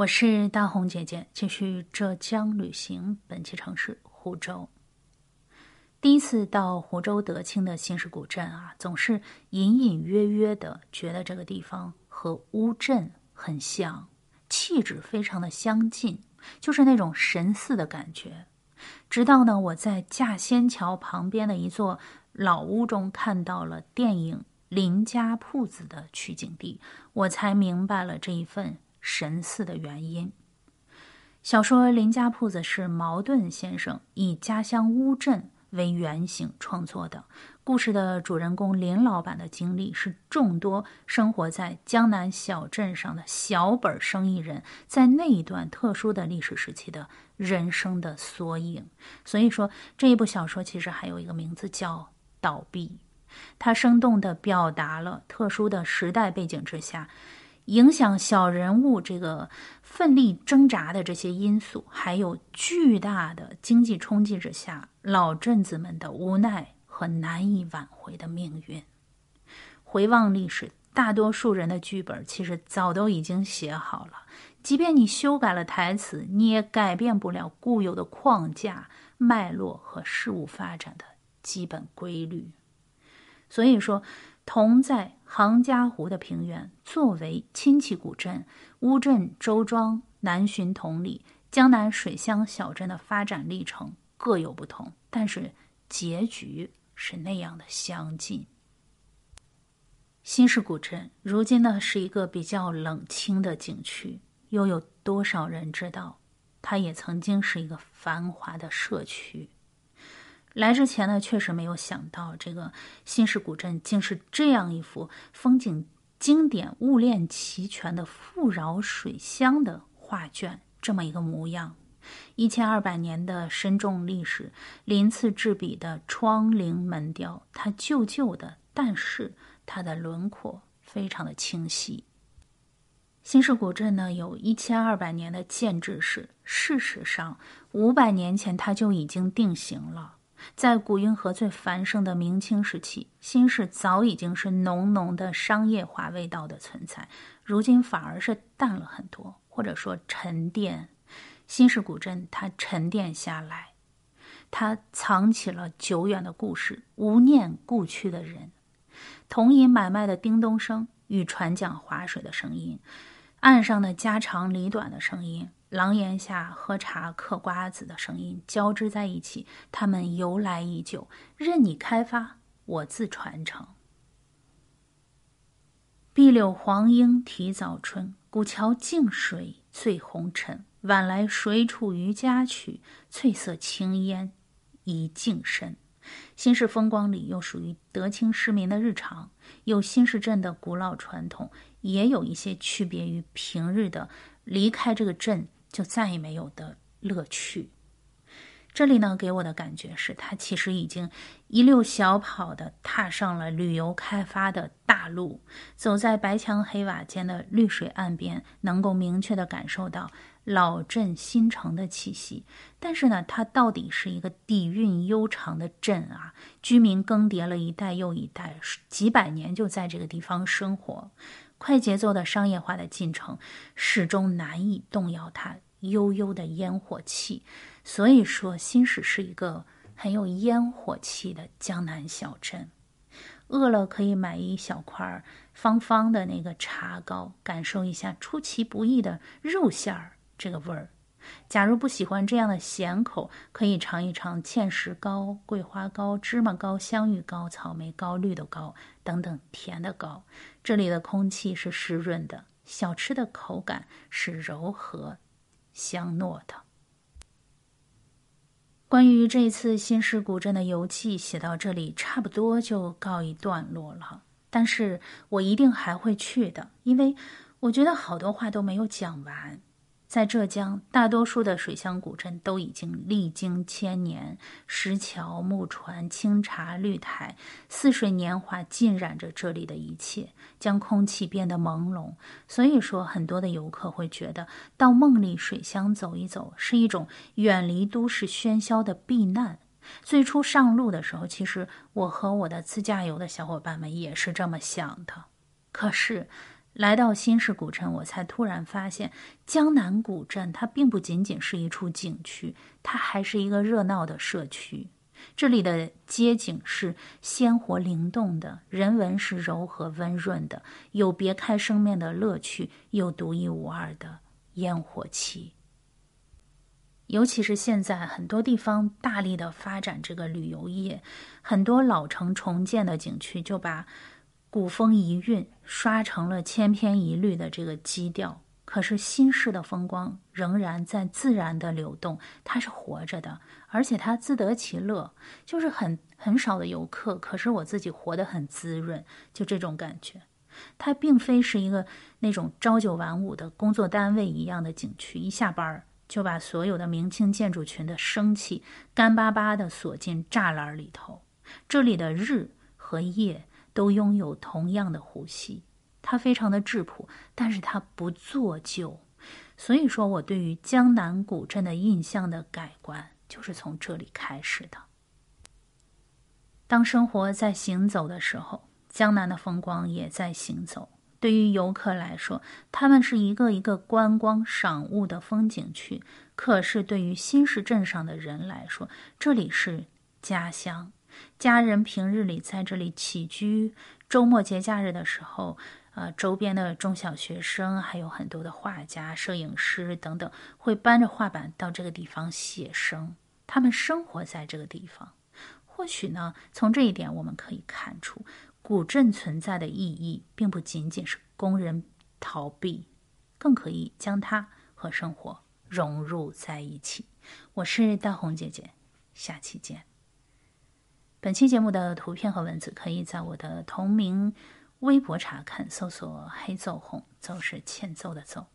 我是大红姐姐，继续浙江旅行。本期城市湖州。第一次到湖州德清的新市古镇啊，总是隐隐约约的觉得这个地方和乌镇很像，气质非常的相近，就是那种神似的感觉。直到呢，我在架仙桥旁边的一座老屋中看到了电影《林家铺子》的取景地，我才明白了这一份。神似的原因。小说《林家铺子》是茅盾先生以家乡乌镇为原型创作的。故事的主人公林老板的经历是众多生活在江南小镇上的小本生意人在那一段特殊的历史时期的人生的缩影。所以说，这一部小说其实还有一个名字叫《倒闭》，它生动地表达了特殊的时代背景之下。影响小人物这个奋力挣扎的这些因素，还有巨大的经济冲击之下，老镇子们的无奈和难以挽回的命运。回望历史，大多数人的剧本其实早都已经写好了，即便你修改了台词，你也改变不了固有的框架、脉络和事物发展的基本规律。所以说。同在杭嘉湖的平原，作为亲戚古镇，乌镇、周庄、南浔、同里、江南水乡小镇的发展历程各有不同，但是结局是那样的相近。新市古镇如今呢是一个比较冷清的景区，又有多少人知道，它也曾经是一个繁华的社区？来之前呢，确实没有想到这个新市古镇竟是这样一幅风景经典、物链齐全的富饶水乡的画卷，这么一个模样。一千二百年的深重历史，鳞次栉比的窗棂门雕，它旧旧的，但是它的轮廓非常的清晰。新市古镇呢，有一千二百年的建制史，事实上，五百年前它就已经定型了。在古运河最繁盛的明清时期，新市早已经是浓浓的商业化味道的存在，如今反而是淡了很多，或者说沉淀。新市古镇它沉淀下来，它藏起了久远的故事，无念故去的人，铜银买卖的叮咚声与船桨划水的声音，岸上的家长里短的声音。廊檐下喝茶嗑瓜子的声音交织在一起，他们由来已久，任你开发，我自传承。碧柳黄莺啼早春，古桥静水醉红尘。晚来谁处渔家曲？翠色青烟已净身。新市风光里又属于德清市民的日常，有新市镇的古老传统，也有一些区别于平日的离开这个镇。就再也没有的乐趣。这里呢，给我的感觉是，他其实已经一溜小跑的踏上了旅游开发的大路，走在白墙黑瓦间的绿水岸边，能够明确的感受到老镇新城的气息。但是呢，它到底是一个底蕴悠长的镇啊，居民更迭了一代又一代，几百年就在这个地方生活。快节奏的商业化的进程始终难以动摇它悠悠的烟火气，所以说新市是一个很有烟火气的江南小镇。饿了可以买一小块方方的那个茶糕，感受一下出其不意的肉馅儿这个味儿。假如不喜欢这样的咸口，可以尝一尝芡实糕、桂花糕、芝麻糕、香芋糕、草莓糕、绿豆糕等等甜的糕。这里的空气是湿润的，小吃的口感是柔和、香诺的。关于这次新市古镇的游记，写到这里差不多就告一段落了。但是我一定还会去的，因为我觉得好多话都没有讲完。在浙江，大多数的水乡古镇都已经历经千年，石桥、木船、清茶、绿苔，似水年华浸染着这里的一切，将空气变得朦胧。所以说，很多的游客会觉得到梦里水乡走一走，是一种远离都市喧嚣的避难。最初上路的时候，其实我和我的自驾游的小伙伴们也是这么想的。可是，来到新市古镇，我才突然发现，江南古镇它并不仅仅是一处景区，它还是一个热闹的社区。这里的街景是鲜活灵动的，人文是柔和温润的，有别开生面的乐趣，有独一无二的烟火气。尤其是现在，很多地方大力的发展这个旅游业，很多老城重建的景区就把古风遗韵刷成了千篇一律的这个基调。可是新式的风光仍然在自然的流动，它是活着的，而且它自得其乐，就是很很少的游客。可是我自己活得很滋润，就这种感觉。它并非是一个那种朝九晚五的工作单位一样的景区，一下班儿。就把所有的明清建筑群的生气干巴巴地锁进栅栏里头。这里的日和夜都拥有同样的呼吸，它非常的质朴，但是它不做旧。所以说我对于江南古镇的印象的改观，就是从这里开始的。当生活在行走的时候，江南的风光也在行走。对于游客来说，他们是一个一个观光赏物的风景区；可是对于新市镇上的人来说，这里是家乡。家人平日里在这里起居，周末节假日的时候，呃，周边的中小学生还有很多的画家、摄影师等等，会搬着画板到这个地方写生。他们生活在这个地方。或许呢，从这一点我们可以看出。古镇存在的意义，并不仅仅是供人逃避，更可以将它和生活融入在一起。我是大红姐姐，下期见。本期节目的图片和文字可以在我的同名微博查看，搜索“黑奏红”，奏是欠揍的奏。